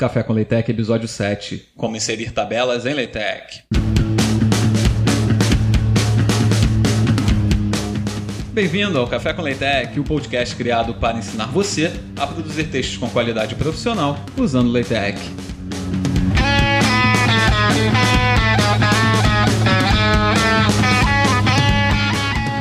Café com Leitec, episódio 7. Como inserir tabelas em Leitec. Bem-vindo ao Café com Leitec, o podcast criado para ensinar você a produzir textos com qualidade profissional usando Leitec.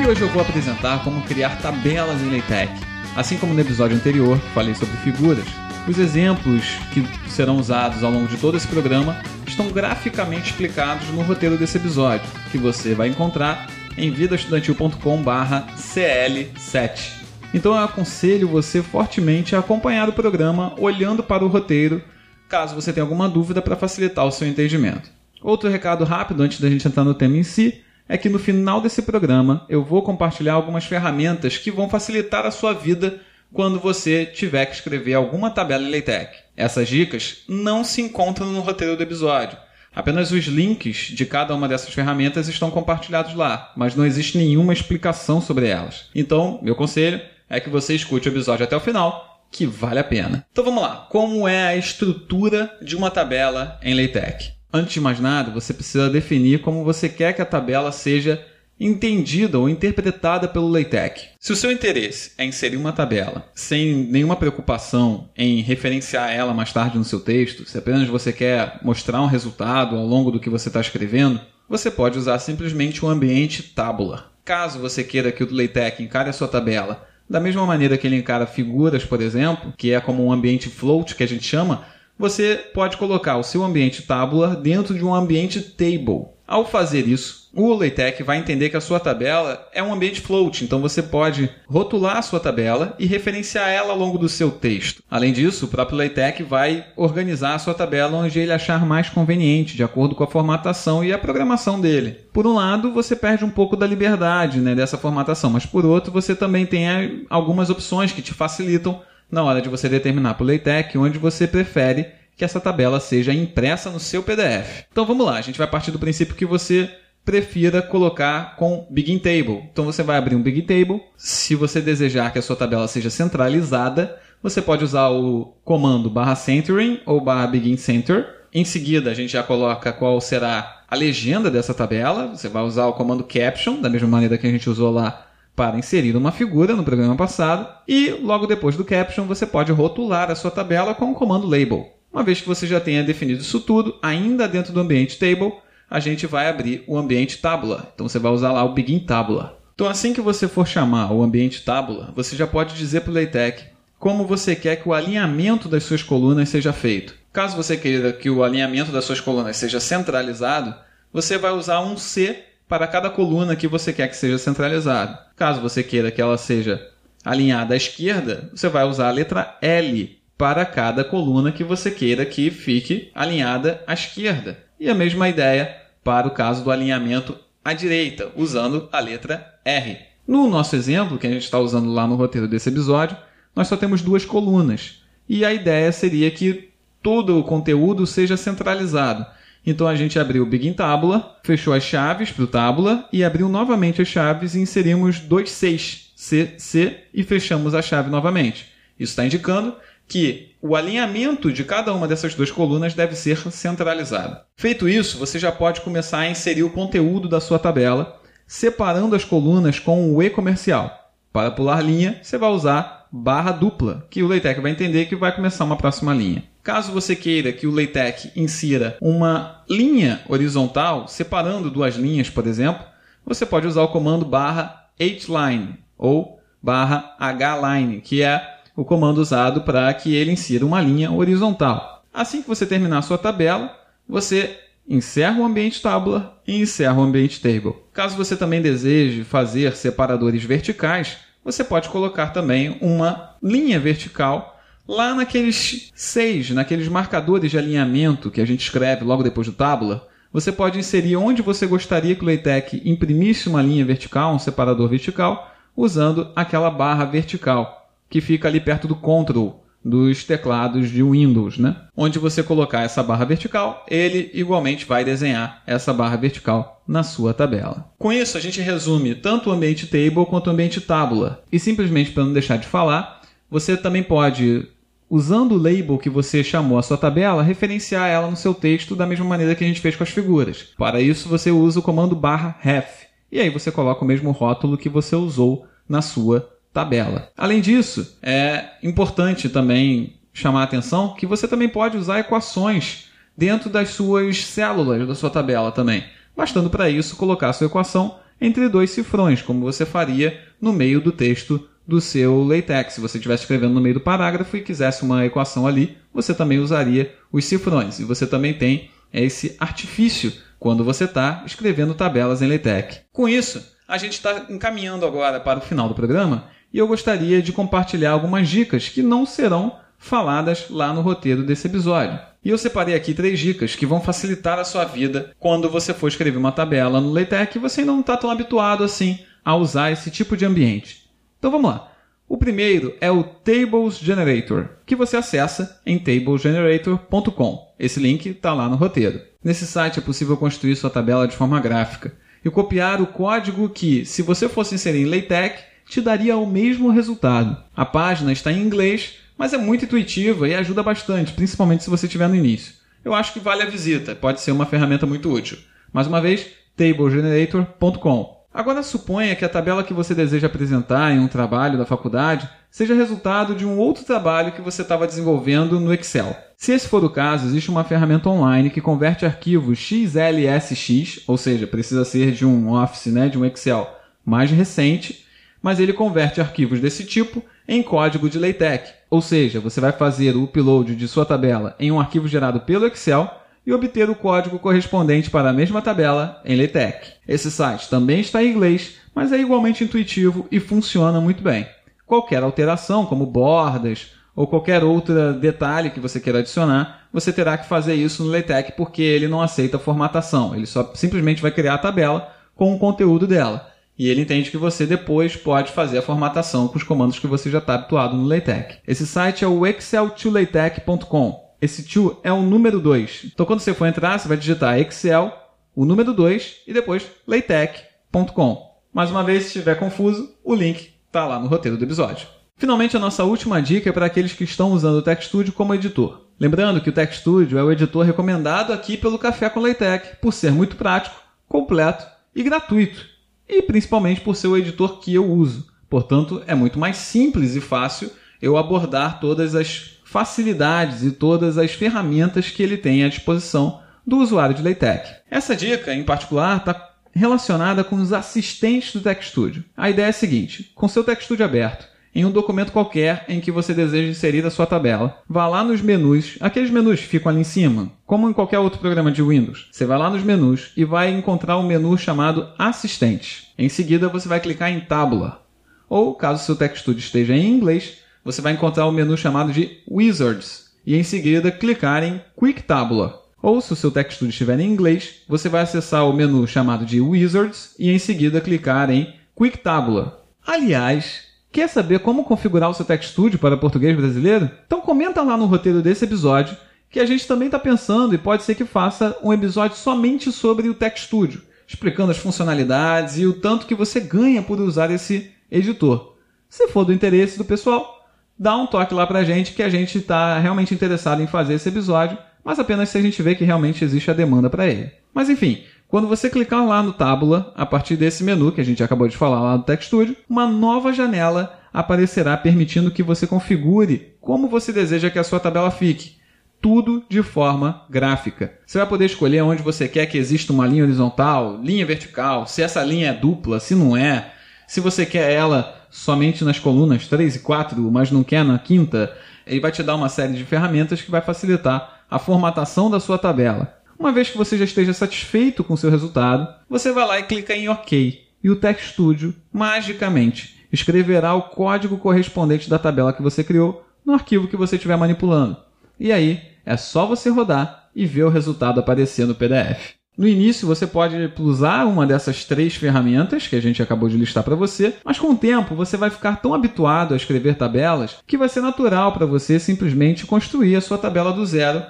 E hoje eu vou apresentar como criar tabelas em LaTeX. Assim como no episódio anterior, falei sobre figuras, os exemplos que serão usados ao longo de todo esse programa estão graficamente explicados no roteiro desse episódio, que você vai encontrar em vidaestudantil.com/cl7. Então eu aconselho você fortemente a acompanhar o programa olhando para o roteiro, caso você tenha alguma dúvida para facilitar o seu entendimento. Outro recado rápido antes da gente entrar no tema em si é que no final desse programa eu vou compartilhar algumas ferramentas que vão facilitar a sua vida quando você tiver que escrever alguma tabela em LaTeX. Essas dicas não se encontram no roteiro do episódio. Apenas os links de cada uma dessas ferramentas estão compartilhados lá, mas não existe nenhuma explicação sobre elas. Então, meu conselho é que você escute o episódio até o final, que vale a pena. Então vamos lá. Como é a estrutura de uma tabela em LaTeX? Antes de mais nada, você precisa definir como você quer que a tabela seja entendida ou interpretada pelo LaTeX. Se o seu interesse é inserir uma tabela sem nenhuma preocupação em referenciar ela mais tarde no seu texto, se apenas você quer mostrar um resultado ao longo do que você está escrevendo, você pode usar simplesmente o ambiente tabular. Caso você queira que o LaTeX encare a sua tabela da mesma maneira que ele encara figuras, por exemplo, que é como um ambiente float que a gente chama, você pode colocar o seu ambiente tabular dentro de um ambiente table. Ao fazer isso, o LaTeX vai entender que a sua tabela é um ambiente float, então você pode rotular a sua tabela e referenciar ela ao longo do seu texto. Além disso, o próprio LaTeX vai organizar a sua tabela onde ele achar mais conveniente, de acordo com a formatação e a programação dele. Por um lado, você perde um pouco da liberdade né, dessa formatação, mas por outro, você também tem algumas opções que te facilitam na hora de você determinar para o LaTeX onde você prefere que essa tabela seja impressa no seu PDF. Então vamos lá, a gente vai partir do princípio que você prefira colocar com Begin Table. Então você vai abrir um Begin Table. Se você desejar que a sua tabela seja centralizada, você pode usar o comando barra centering ou barra begin center. Em seguida, a gente já coloca qual será a legenda dessa tabela. Você vai usar o comando caption, da mesma maneira que a gente usou lá para inserir uma figura no programa passado. E logo depois do caption, você pode rotular a sua tabela com o comando label. Uma vez que você já tenha definido isso tudo, ainda dentro do ambiente table, a gente vai abrir o ambiente tabula. Então você vai usar lá o begin tabula. Então assim que você for chamar o ambiente tabula, você já pode dizer para o LaTeX como você quer que o alinhamento das suas colunas seja feito. Caso você queira que o alinhamento das suas colunas seja centralizado, você vai usar um C para cada coluna que você quer que seja centralizado. Caso você queira que ela seja alinhada à esquerda, você vai usar a letra L para cada coluna que você queira que fique alinhada à esquerda. E a mesma ideia para o caso do alinhamento à direita, usando a letra R. No nosso exemplo, que a gente está usando lá no roteiro desse episódio, nós só temos duas colunas. E a ideia seria que todo o conteúdo seja centralizado. Então a gente abriu o Begin Tabula, fechou as chaves para o Tabula e abriu novamente as chaves e inserimos dois Cs, C, C, e fechamos a chave novamente. Isso está indicando que o alinhamento de cada uma dessas duas colunas deve ser centralizado. Feito isso, você já pode começar a inserir o conteúdo da sua tabela, separando as colunas com o E comercial. Para pular linha, você vai usar barra dupla, que o LaTeX vai entender que vai começar uma próxima linha. Caso você queira que o LaTeX insira uma linha horizontal, separando duas linhas, por exemplo, você pode usar o comando barra hline ou barra hline, que é o comando usado para que ele insira uma linha horizontal. Assim que você terminar sua tabela, você encerra o ambiente tabular e encerra o ambiente table. Caso você também deseje fazer separadores verticais, você pode colocar também uma linha vertical lá naqueles seis, naqueles marcadores de alinhamento que a gente escreve logo depois do tabular. Você pode inserir onde você gostaria que o LaTeX imprimisse uma linha vertical, um separador vertical, usando aquela barra vertical que fica ali perto do Control dos teclados de Windows, né? Onde você colocar essa barra vertical, ele igualmente vai desenhar essa barra vertical na sua tabela. Com isso, a gente resume tanto o ambiente table quanto o ambiente tabula. E simplesmente para não deixar de falar, você também pode usando o label que você chamou a sua tabela, referenciar ela no seu texto da mesma maneira que a gente fez com as figuras. Para isso, você usa o comando barra ref, e aí você coloca o mesmo rótulo que você usou na sua tabela. Além disso, é importante também chamar a atenção que você também pode usar equações dentro das suas células da sua tabela também, bastando para isso colocar a sua equação entre dois cifrões, como você faria no meio do texto do seu LaTeX. Se você estivesse escrevendo no meio do parágrafo e quisesse uma equação ali, você também usaria os cifrões. E você também tem esse artifício quando você está escrevendo tabelas em LaTeX. Com isso, a gente está encaminhando agora para o final do programa e eu gostaria de compartilhar algumas dicas que não serão faladas lá no roteiro desse episódio. E eu separei aqui três dicas que vão facilitar a sua vida quando você for escrever uma tabela no LaTeX e você não está tão habituado assim a usar esse tipo de ambiente. Então vamos lá. O primeiro é o Tables Generator, que você acessa em tablesgenerator.com. Esse link está lá no roteiro. Nesse site é possível construir sua tabela de forma gráfica e copiar o código que, se você fosse inserir em LaTeX, te daria o mesmo resultado. A página está em inglês, mas é muito intuitiva e ajuda bastante, principalmente se você estiver no início. Eu acho que vale a visita, pode ser uma ferramenta muito útil. Mais uma vez, tablegenerator.com. Agora suponha que a tabela que você deseja apresentar em um trabalho da faculdade seja resultado de um outro trabalho que você estava desenvolvendo no Excel. Se esse for o caso, existe uma ferramenta online que converte arquivos XLSX, ou seja, precisa ser de um Office, né, de um Excel mais recente, mas ele converte arquivos desse tipo em código de LaTeX. Ou seja, você vai fazer o upload de sua tabela em um arquivo gerado pelo Excel e obter o código correspondente para a mesma tabela em LaTeX. Esse site também está em inglês, mas é igualmente intuitivo e funciona muito bem. Qualquer alteração, como bordas ou qualquer outro detalhe que você queira adicionar, você terá que fazer isso no LaTeX porque ele não aceita formatação. Ele só simplesmente vai criar a tabela com o conteúdo dela. E ele entende que você depois pode fazer a formatação com os comandos que você já está habituado no LaTeX. Esse site é o excel2latex.com. Esse to é o número 2. Então, quando você for entrar, você vai digitar Excel, o número 2 e depois leitec.com. Mais uma vez, se estiver confuso, o link está lá no roteiro do episódio. Finalmente, a nossa última dica é para aqueles que estão usando o TechStudio como editor. Lembrando que o TechStudio é o editor recomendado aqui pelo Café com Leitec, por ser muito prático, completo e gratuito. E principalmente por ser o editor que eu uso. Portanto, é muito mais simples e fácil eu abordar todas as facilidades e todas as ferramentas que ele tem à disposição do usuário de LaTeX. Essa dica, em particular, está relacionada com os assistentes do TechStudio. A ideia é a seguinte: com seu TechStudio aberto, em um documento qualquer em que você deseja inserir a sua tabela. Vá lá nos menus, aqueles menus que ficam ali em cima, como em qualquer outro programa de Windows. Você vai lá nos menus e vai encontrar um menu chamado Assistentes. Em seguida, você vai clicar em Tabula. Ou, caso seu TechStudio esteja em inglês, você vai encontrar o um menu chamado de Wizards e em seguida clicar em Quick Tabula. Ou se o seu texto estiver em inglês, você vai acessar o menu chamado de Wizards e em seguida clicar em Quick Tabula. Aliás, quer saber como configurar o seu Text Studio para português brasileiro? Então comenta lá no roteiro desse episódio que a gente também está pensando e pode ser que faça um episódio somente sobre o Text Studio, explicando as funcionalidades e o tanto que você ganha por usar esse editor. Se for do interesse do pessoal, dá um toque lá pra gente que a gente está realmente interessado em fazer esse episódio, mas apenas se a gente vê que realmente existe a demanda para ele. Mas enfim, quando você clicar lá no Tábula, a partir desse menu que a gente acabou de falar lá do Tech Studio, uma nova janela aparecerá permitindo que você configure como você deseja que a sua tabela fique. Tudo de forma gráfica. Você vai poder escolher onde você quer que exista uma linha horizontal, linha vertical, se essa linha é dupla, se não é, se você quer ela somente nas colunas 3 e 4, mas não quer na quinta, ele vai te dar uma série de ferramentas que vai facilitar a formatação da sua tabela. Uma vez que você já esteja satisfeito com seu resultado, você vai lá e clica em OK. E o Text Studio, magicamente, escreverá o código correspondente da tabela que você criou no arquivo que você estiver manipulando. E aí, é só você rodar e ver o resultado aparecer no PDF. No início você pode usar uma dessas três ferramentas que a gente acabou de listar para você, mas com o tempo você vai ficar tão habituado a escrever tabelas que vai ser natural para você simplesmente construir a sua tabela do zero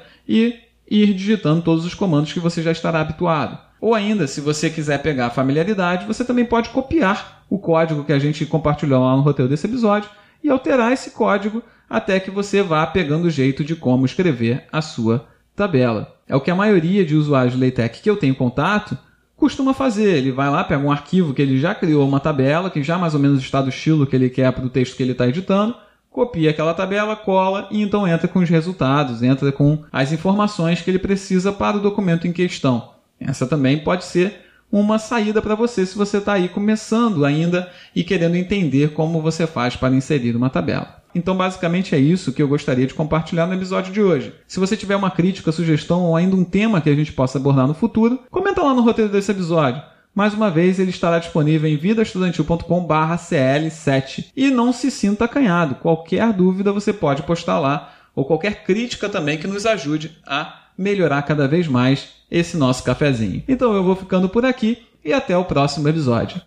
e ir digitando todos os comandos que você já estará habituado. Ou ainda, se você quiser pegar familiaridade, você também pode copiar o código que a gente compartilhou lá no roteiro desse episódio e alterar esse código até que você vá pegando o jeito de como escrever a sua tabela. É o que a maioria de usuários de LaTeX que eu tenho contato costuma fazer. Ele vai lá, pega um arquivo que ele já criou uma tabela, que já mais ou menos está do estilo que ele quer para o texto que ele está editando, copia aquela tabela, cola e então entra com os resultados, entra com as informações que ele precisa para o documento em questão. Essa também pode ser uma saída para você se você está aí começando ainda e querendo entender como você faz para inserir uma tabela. Então, basicamente é isso que eu gostaria de compartilhar no episódio de hoje. Se você tiver uma crítica, sugestão ou ainda um tema que a gente possa abordar no futuro, comenta lá no roteiro desse episódio. Mais uma vez, ele estará disponível em vidaestudantil.com/cl7. E não se sinta acanhado. Qualquer dúvida você pode postar lá, ou qualquer crítica também que nos ajude a melhorar cada vez mais esse nosso cafezinho. Então eu vou ficando por aqui e até o próximo episódio.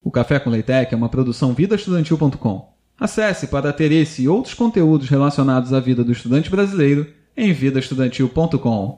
O Café com Leitec é uma produção vidaestudantil.com. Acesse para ter esse e outros conteúdos relacionados à vida do estudante brasileiro em vidaestudantil.com.